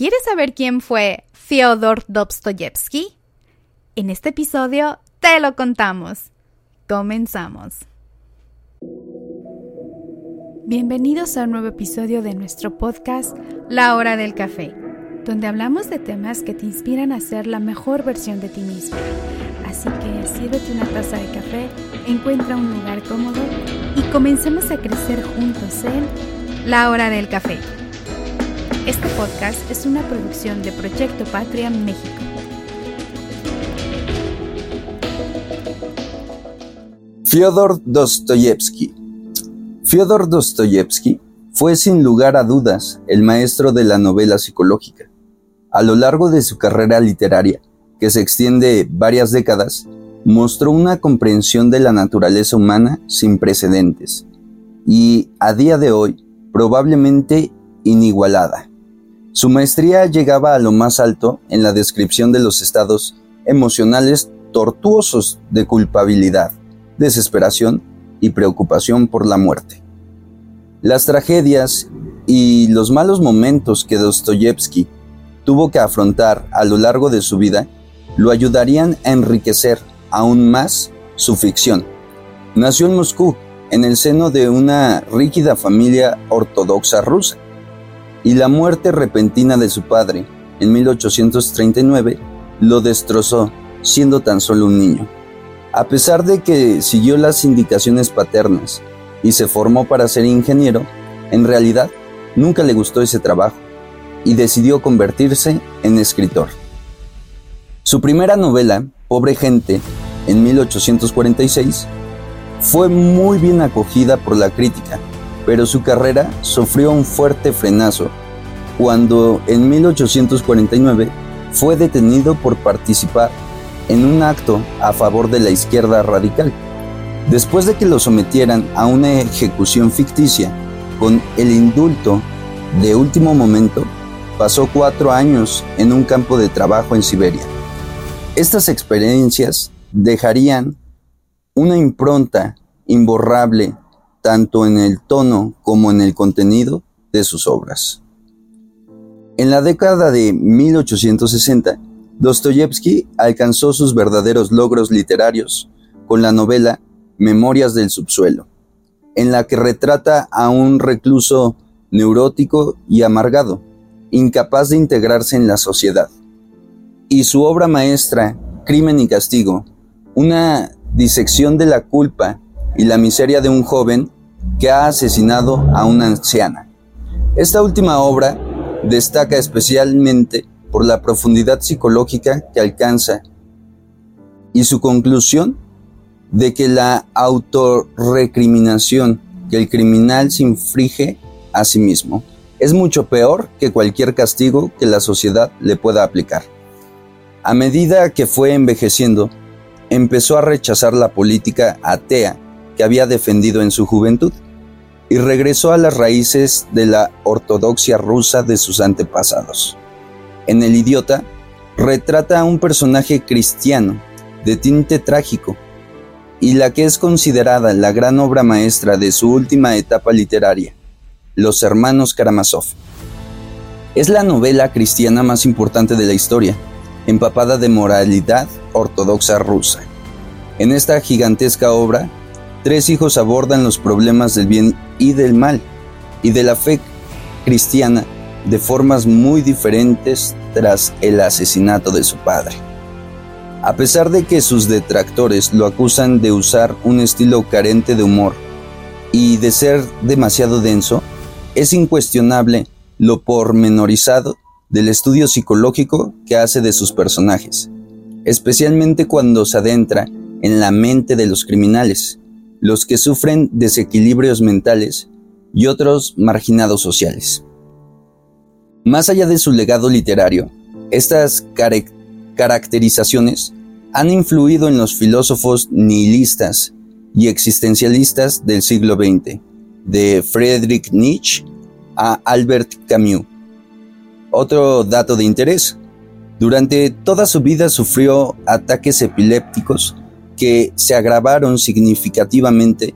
¿Quieres saber quién fue Fyodor Dostoyevsky? En este episodio te lo contamos. Comenzamos. Bienvenidos a un nuevo episodio de nuestro podcast La Hora del Café, donde hablamos de temas que te inspiran a ser la mejor versión de ti mismo. Así que sírvete una taza de café, encuentra un lugar cómodo y comencemos a crecer juntos en La Hora del Café. Este podcast es una producción de Proyecto Patria México. Fyodor Dostoyevsky. Fyodor Dostoyevsky fue sin lugar a dudas el maestro de la novela psicológica. A lo largo de su carrera literaria, que se extiende varias décadas, mostró una comprensión de la naturaleza humana sin precedentes y, a día de hoy, probablemente inigualada. Su maestría llegaba a lo más alto en la descripción de los estados emocionales tortuosos de culpabilidad, desesperación y preocupación por la muerte. Las tragedias y los malos momentos que Dostoyevsky tuvo que afrontar a lo largo de su vida lo ayudarían a enriquecer aún más su ficción. Nació en Moscú, en el seno de una rígida familia ortodoxa rusa y la muerte repentina de su padre, en 1839, lo destrozó, siendo tan solo un niño. A pesar de que siguió las indicaciones paternas y se formó para ser ingeniero, en realidad nunca le gustó ese trabajo y decidió convertirse en escritor. Su primera novela, Pobre Gente, en 1846, fue muy bien acogida por la crítica pero su carrera sufrió un fuerte frenazo cuando en 1849 fue detenido por participar en un acto a favor de la izquierda radical. Después de que lo sometieran a una ejecución ficticia con el indulto de último momento, pasó cuatro años en un campo de trabajo en Siberia. Estas experiencias dejarían una impronta imborrable tanto en el tono como en el contenido de sus obras. En la década de 1860, Dostoyevsky alcanzó sus verdaderos logros literarios con la novela Memorias del Subsuelo, en la que retrata a un recluso neurótico y amargado, incapaz de integrarse en la sociedad. Y su obra maestra, Crimen y Castigo, una disección de la culpa y la miseria de un joven que ha asesinado a una anciana. Esta última obra destaca especialmente por la profundidad psicológica que alcanza y su conclusión de que la autorrecriminación que el criminal se inflige a sí mismo es mucho peor que cualquier castigo que la sociedad le pueda aplicar. A medida que fue envejeciendo, empezó a rechazar la política atea había defendido en su juventud, y regresó a las raíces de la ortodoxia rusa de sus antepasados. En El idiota, retrata a un personaje cristiano, de tinte trágico, y la que es considerada la gran obra maestra de su última etapa literaria, Los Hermanos Karamazov. Es la novela cristiana más importante de la historia, empapada de moralidad ortodoxa rusa. En esta gigantesca obra tres hijos abordan los problemas del bien y del mal y de la fe cristiana de formas muy diferentes tras el asesinato de su padre. A pesar de que sus detractores lo acusan de usar un estilo carente de humor y de ser demasiado denso, es incuestionable lo pormenorizado del estudio psicológico que hace de sus personajes, especialmente cuando se adentra en la mente de los criminales los que sufren desequilibrios mentales y otros marginados sociales. Más allá de su legado literario, estas caracterizaciones han influido en los filósofos nihilistas y existencialistas del siglo XX, de Friedrich Nietzsche a Albert Camus. Otro dato de interés, durante toda su vida sufrió ataques epilépticos que se agravaron significativamente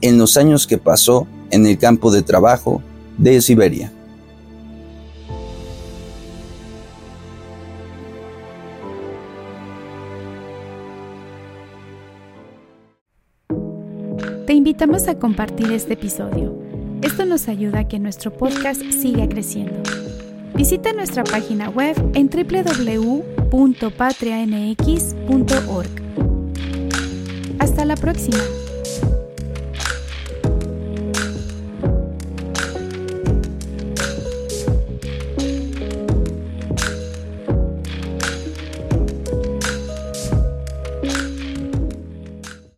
en los años que pasó en el campo de trabajo de Siberia. Te invitamos a compartir este episodio. Esto nos ayuda a que nuestro podcast siga creciendo. Visita nuestra página web en www.patrianx.org la próxima.